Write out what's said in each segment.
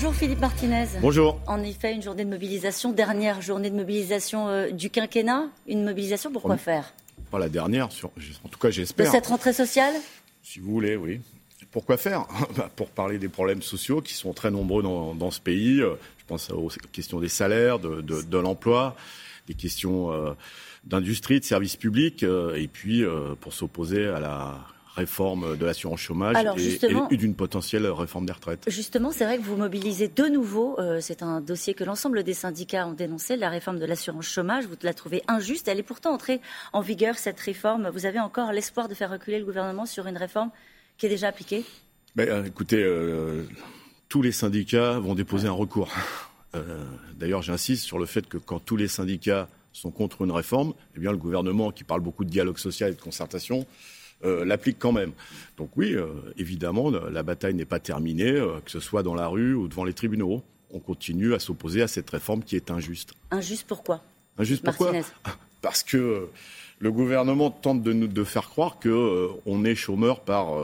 Bonjour Philippe Martinez. Bonjour. En effet, une journée de mobilisation, dernière journée de mobilisation euh, du quinquennat. Une mobilisation pour quoi faire? Pas la dernière, en tout cas j'espère. De cette rentrée sociale? Si vous voulez, oui. Pourquoi faire? Bah, Pour parler des problèmes sociaux qui sont très nombreux dans, ce pays. Euh, je pense aux questions des salaires, de, l'emploi, des questions euh, d'industrie, de services publics, et puis pour s'opposer à la réforme de l'assurance chômage et, d'une potentielle réforme des retraites. Justement, c'est vrai que vous mobilisez de nouveau. Euh, c'est un dossier que l'ensemble des syndicats ont dénoncé, la réforme de l'assurance chômage. Vous la trouvez injuste. Elle est pourtant entrée en vigueur, cette réforme. Vous avez encore l'espoir de faire reculer le gouvernement sur une réforme qui est déjà appliquée? Ben, euh, Écoutez, euh, tous les syndicats vont déposer un recours. D'ailleurs, j'insiste sur le fait que quand tous les syndicats sont contre une réforme, eh bien, le gouvernement, qui parle beaucoup de dialogue social et de concertation, euh, l'applique quand même. Donc oui, euh, évidemment, la bataille n'est pas terminée, euh, que ce soit dans la rue ou devant les tribunaux. On continue à s'opposer à cette réforme qui est injuste. Injuste pourquoi Injuste pourquoi Parce que le gouvernement tente de nous de faire croire que on est chômeur par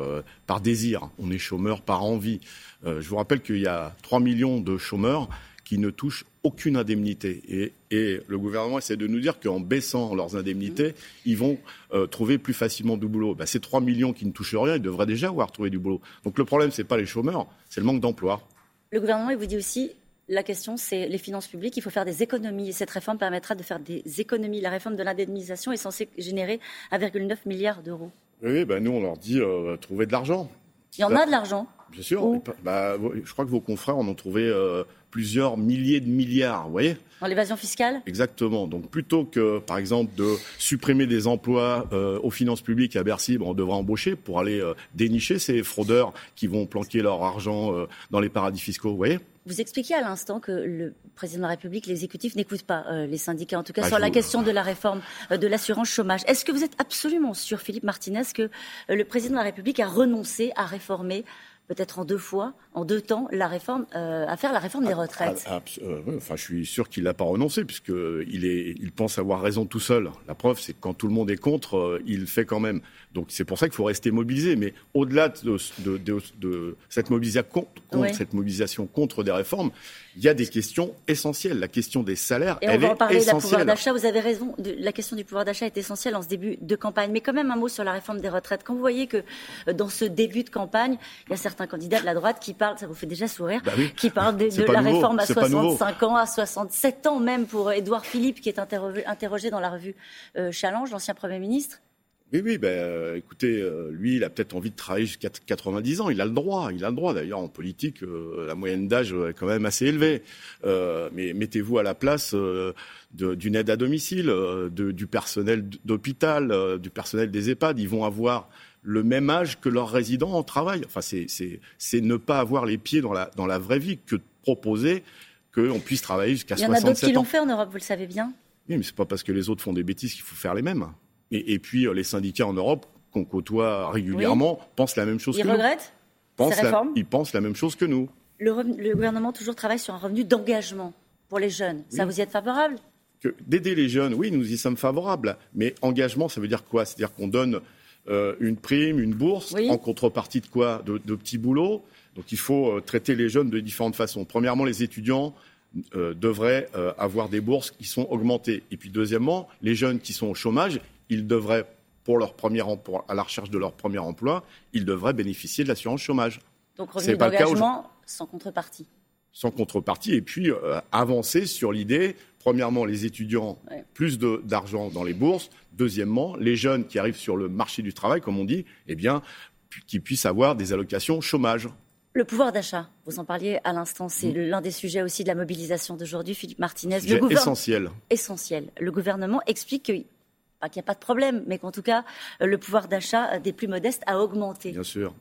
par désir, on est chômeur par envie. je vous rappelle qu'il y a 3 millions de chômeurs qui ne touchent aucune indemnité. Et, le gouvernement essaie de nous dire qu'en baissant leurs indemnités, ils vont euh, trouver plus facilement du boulot. Bah, ces 3 millions qui ne touchent rien, ils devraient déjà avoir trouvé du boulot. Donc le problème, ce n'est pas les chômeurs, c'est le manque d'emploi. Le gouvernement, il vous dit aussi, la question, c'est les finances publiques. Il faut faire des économies. Et cette réforme permettra de faire des économies. La réforme de l'indemnisation est censée générer 1,9 milliard d'euros. Oui, bah nous, on leur dit euh, trouver de l'argent. Il y en a de l'argent. Bien sûr. Bah, je crois que vos confrères en ont trouvé euh, plusieurs milliers de milliards, vous voyez? Dans l'évasion fiscale? Exactement. Donc plutôt que, par exemple, de supprimer des emplois euh, aux finances publiques à Bercy, on devrait embaucher pour aller euh, dénicher ces fraudeurs qui vont planquer leur argent dans les paradis fiscaux, vous voyez? Vous expliquiez à l'instant que le président de la République, l'exécutif, n'écoute pas les syndicats, en tout cas bah, sur la question de la réforme de l'assurance chômage. Est-ce que vous êtes absolument sûr, Philippe Martinez, que le président de la République a renoncé à réformer peut-être en deux fois, en deux temps, la réforme, euh, à faire la réforme des ah, retraites. Ah, euh, enfin, je suis sûr qu'il n'a pas renoncé, puisqu'il est, il pense avoir raison tout seul. La preuve, c'est que quand tout le monde est contre, euh, il fait quand même. Donc c'est pour ça qu'il faut rester mobilisé. Mais au-delà de, de, cette, mobilisation contre, cette mobilisation contre des réformes, il y a des questions essentielles. La question des salaires, Et elle on va en parler de la pouvoir d'achat. Vous avez raison. la question du pouvoir d'achat est essentielle en ce début de campagne. Mais quand même un mot sur la réforme des retraites. Quand vous voyez que dans ce début de campagne, il y a certains candidats de la droite qui parlent, ça vous fait déjà sourire, bah qui parlent de, la réforme à 65 ans, à 67 ans même pour Édouard Philippe, qui est interrogé, dans la revue euh, Challenge, l'ancien Premier ministre. Oui, oui, ben, euh, écoutez, euh, lui, il a peut-être envie de travailler jusqu'à 90 ans. Il a le droit. Il a le droit. D'ailleurs, en politique, la moyenne d'âge est quand même assez élevée. mais mettez-vous à la place d'une aide à domicile, du personnel d'hôpital, du personnel des EHPAD. Ils vont avoir le même âge que leurs résidents en travail. Enfin, c'est ne pas avoir les pieds dans la, dans la vraie vie que de proposer qu'on puisse travailler jusqu'à 67 ans. Il y en a d'autres qui l'ont fait en Europe, vous le savez bien. Oui, mais c'est pas parce que les autres font des bêtises qu'il faut faire les mêmes. Et, puis, euh, les syndicats en Europe, qu'on côtoie régulièrement, pensent la même chose que nous. Ils regrettent Ils pensent la même chose que nous. Le, gouvernement toujours travaille sur un revenu d'engagement pour les jeunes. Ça vous y êtes favorable? D'aider les jeunes, oui, nous y sommes favorables. Mais engagement, ça veut dire quoi? C'est-à-dire qu'on donne euh, une prime, une bourse, en contrepartie de quoi de, petits boulots. Donc il faut euh, traiter les jeunes de différentes façons. Premièrement, les étudiants euh, devraient avoir des bourses qui sont augmentées. Et puis deuxièmement, les jeunes qui sont au chômage, ils devraient, pour leur premier emploi, à la recherche de leur premier emploi, ils devraient bénéficier de l'assurance chômage. Donc revenu d'engagement sans contrepartie sans contrepartie, et puis avancer sur l'idée Premièrement, les étudiants, plus d'argent dans les bourses. Deuxièmement, les jeunes qui arrivent sur le marché du travail, comme on dit, eh bien, qui puissent avoir des allocations chômage. Le pouvoir d'achat, vous en parliez à l'instant, c'est mmh. l'un des sujets aussi de la mobilisation d'aujourd'hui, Philippe Martinez. Le essentiel. Essentiel. Le gouvernement explique qu'il n'y a pas de problème, mais qu'en tout cas, le pouvoir d'achat des plus modestes a augmenté. Bien sûr.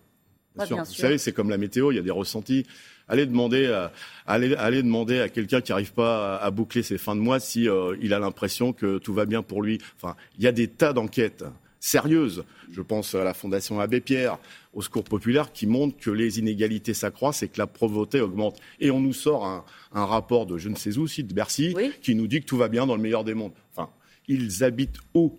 Vous savez, c'est comme la météo, il y a des ressentis. Allez demander à, allez, demander à quelqu'un qui n'arrive pas à, boucler ses fins de mois si euh, il a l'impression que tout va bien pour lui. Enfin, il y a des tas d'enquêtes sérieuses. Je pense à la Fondation Abbé Pierre, au Secours populaire, qui montrent que les inégalités s'accroissent et que la pauvreté augmente. Et on nous sort un, rapport de je ne sais où, aussi de Bercy, qui nous dit que tout va bien dans le meilleur des mondes. Enfin, ils habitent où?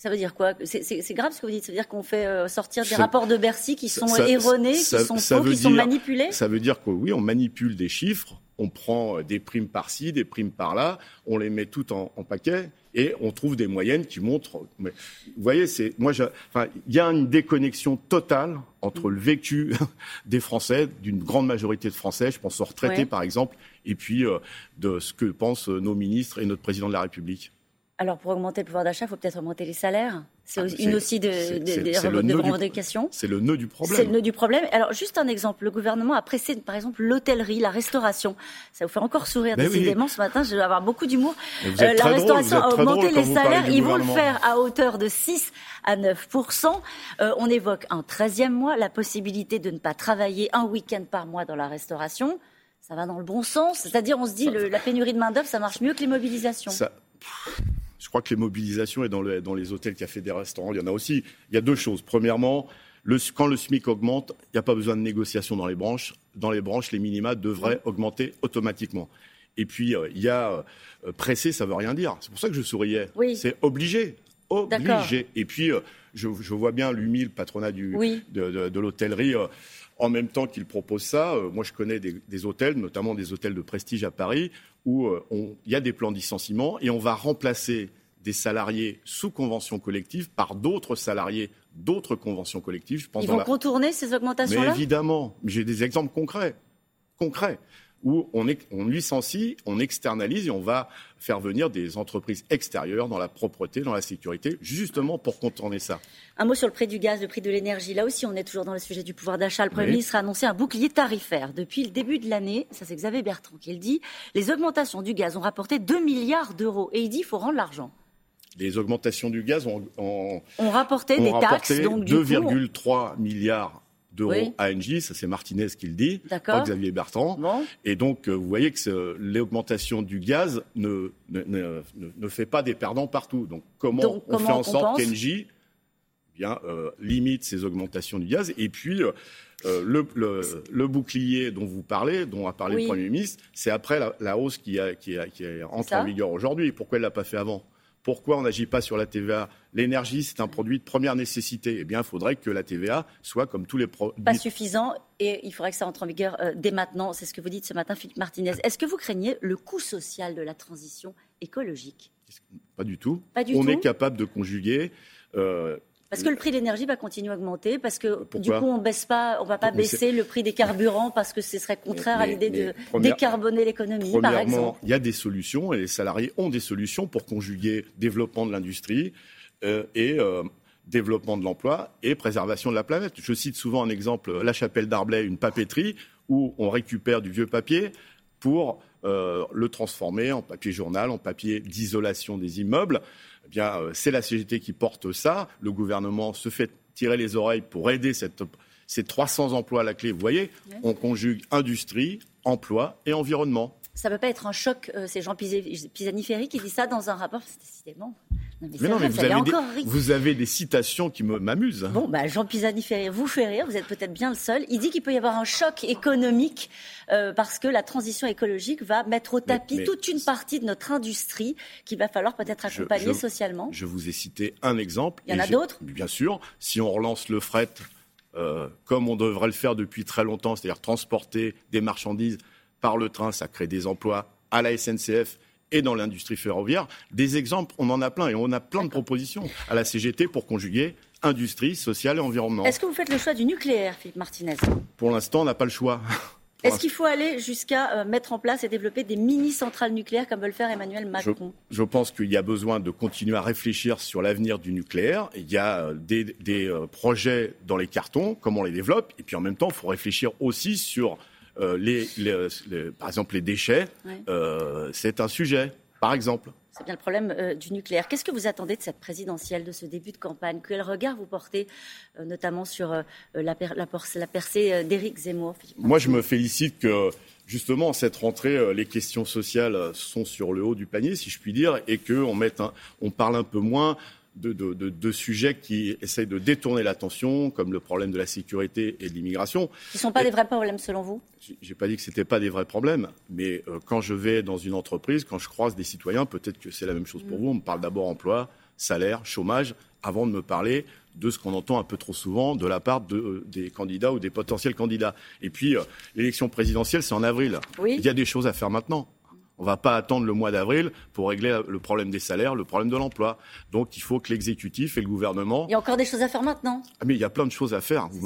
Ça veut dire quoi C'est grave ce que vous dites. Ça veut dire qu'on fait euh, sortir des rapports de Bercy qui sont erronés, qui sont faux, qui sont manipulés Ça veut dire que oui, on manipule des chiffres, on prend euh, des primes par-ci, des primes par-là, on les met toutes en, paquet et on trouve des moyennes qui montrent. Mais, vous voyez, c'est moi, enfin, il y a une déconnexion totale entre le vécu des Français, d'une grande majorité de Français, je pense aux retraités par exemple, et puis euh, de ce que pensent nos ministres et notre président de la République. Alors, pour augmenter le pouvoir d'achat, il faut peut-être augmenter les salaires. C'est ah, une aussi de, de, revendications. C'est le nœud du problème. C'est le nœud du problème. Alors, juste un exemple. Le gouvernement a pressé, par exemple, l'hôtellerie, la restauration. Ça vous fait encore sourire, décidément. Ce matin, je vais avoir beaucoup d'humour. Euh, la restauration a augmenté les salaires. Ils vont le faire à hauteur de 6 à 9% euh, On évoque un 13e mois, la possibilité de ne pas travailler un week-end par mois dans la restauration. Ça va dans le bon sens. C'est-à-dire, on se dit, le, la pénurie de main-d'œuvre, ça marche mieux que les mobilisations. Ça... Je crois que les mobilisations et dans, dans les hôtels, cafés, des restaurants, il y en a aussi. Il y a deux choses. Premièrement, le, quand le SMIC augmente, il n'y a pas besoin de négociation dans les branches. Dans les branches, les minima devraient augmenter automatiquement. Et puis, euh, il y a euh, pressé, ça veut rien dire. C'est pour ça que je souriais. C'est obligé. Obligé. Et puis, euh, je, vois bien l'humile patronat du, de, l'hôtellerie. en même temps qu'il propose ça, moi je connais des, des, hôtels, notamment des hôtels de prestige à Paris, où euh, il y a des plans de licenciement et on va remplacer des salariés sous convention collective par d'autres salariés d'autres conventions collectives. Ils vont contourner ces augmentations-là? Mais évidemment, j'ai des exemples concrets, concrets où on, on, licencie, on externalise et on va faire venir des entreprises extérieures dans la propreté, dans la sécurité, justement pour contourner ça. Un mot sur le prix du gaz, le prix de l'énergie. Là aussi, on est toujours dans le sujet du pouvoir d'achat. Le Premier ministre a annoncé un bouclier tarifaire. Depuis le début de l'année, ça c'est Xavier Bertrand qui le dit, les augmentations du gaz ont rapporté 2 milliards d'euros. Et il dit qu'il faut rendre l'argent les augmentations du gaz ont, ont, rapporté des taxes, donc 2,3 milliards d'euros à Engie, ça c'est Martinez qui le dit, pas Xavier Bertrand. Et donc euh, vous voyez que l'augmentation du gaz ne, ne, ne, fait pas des perdants partout. Donc comment on fait en sorte qu'Engie eh bien, euh, limite ces augmentations du gaz et puis euh, le, le, bouclier dont vous parlez, dont a parlé le Premier ministre, c'est après la, hausse qui, a, qui, a, qui entre en vigueur aujourd'hui. Pourquoi elle l'a pas fait avant? Pourquoi on n'agit pas sur la TVA L'énergie, c'est un produit de première nécessité. Eh bien, il faudrait que la TVA soit comme tous les produits. Pas suffisant et il faudrait que ça entre en vigueur euh, dès maintenant. C'est ce que vous dites ce matin, Philippe Martinez. Est-ce que vous craignez le coût social de la transition écologique? Pas du tout. Pas du on est capable de conjuguer euh, parce que le prix de l'énergie va continuer à augmenter, parce que du coup on baisse pas, on va pas baisser le prix des carburants parce que ce serait contraire à l'idée de décarboner l'économie, par exemple. Il y a des solutions et les salariés ont des solutions pour conjuguer développement de l'industrie euh, et euh, développement de l'emploi et préservation de la planète. Je cite souvent un exemple, la chapelle d'Arblay, une papeterie où on récupère du vieux papier pour euh, le transformer en papier journal, en papier d'isolation des immeubles. Eh bien, euh, c'est la CGT qui porte ça. Le gouvernement se fait tirer les oreilles pour aider cette, ces 300 emplois à la clé. Vous voyez, on conjugue industrie, emploi et environnement. Ça ne peut pas être un choc. Euh, c'est Jean Pisani-Ferry qui dit ça dans un rapport. Décidément. Mais, non, mais vous, avez des, vous, avez des, citations qui m'amusent. Bon, bah, Jean Pisani-Ferry vous fait rire, vous êtes peut-être bien le seul. Il dit qu'il peut y avoir un choc économique euh, parce que la transition écologique va mettre au tapis toute une partie de notre industrie qu'il va falloir peut-être accompagner socialement. Je vous ai cité un exemple. Il y en a d'autres? Bien sûr. Si on relance le fret euh, comme on devrait le faire depuis très longtemps, c'est-à-dire transporter des marchandises par le train, ça crée des emplois à la SNCF et dans l'industrie ferroviaire. Des exemples, on en a plein et on a plein de propositions à la CGT pour conjuguer industrie, sociale et environnement. Est-ce que vous faites le choix du nucléaire, Philippe Martinez? Pour l'instant, on n'a pas le choix. Est-ce qu'il faut aller jusqu'à euh, mettre en place et développer des mini-centrales nucléaires comme veut le faire Emmanuel Macron? je, pense qu'il y a besoin de continuer à réfléchir sur l'avenir du nucléaire. Il y a euh, des, euh, projets dans les cartons, comment on les développe, et puis en même temps, il faut réfléchir aussi sur euh, les, par exemple, les déchets, euh, c'est un sujet, par exemple. C'est bien le problème euh, du nucléaire. Qu'est-ce que vous attendez de cette présidentielle, de ce début de campagne? Quel regard vous portez notamment sur la, la, percée d'Éric Zemmour Moi, je me félicite que justement, cette rentrée, les questions sociales sont sur le haut du panier, si je puis dire, et qu'on on parle un peu moins de, sujets qui essayent de détourner l'attention, comme le problème de la sécurité et de l'immigration. Ce ne sont pas des vrais problèmes selon vous? J'ai pas dit que ce n'étaient pas des vrais problèmes, mais euh, quand je vais dans une entreprise, quand je croise des citoyens, peut-être que c'est la même chose pour mm. vous. On me parle d'abord emploi, salaire, chômage, avant de me parler de ce qu'on entend un peu trop souvent de la part de, euh, des candidats ou des potentiels candidats. Et puis, euh, l'élection présidentielle, c'est en avril. Il y a des choses à faire maintenant. On ne va pas attendre le mois d'avril pour régler le problème des salaires, le problème de l'emploi. Donc il faut que l'exécutif et le gouvernement. Il y a encore des choses à faire maintenant. Ah, mais il y a plein de choses à faire. Vous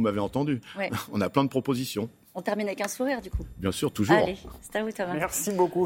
m'avez, entendu. On a plein de propositions. On termine avec un sourire du coup. Bien sûr, toujours. Allez, c'est à vous Thomas. Merci beaucoup.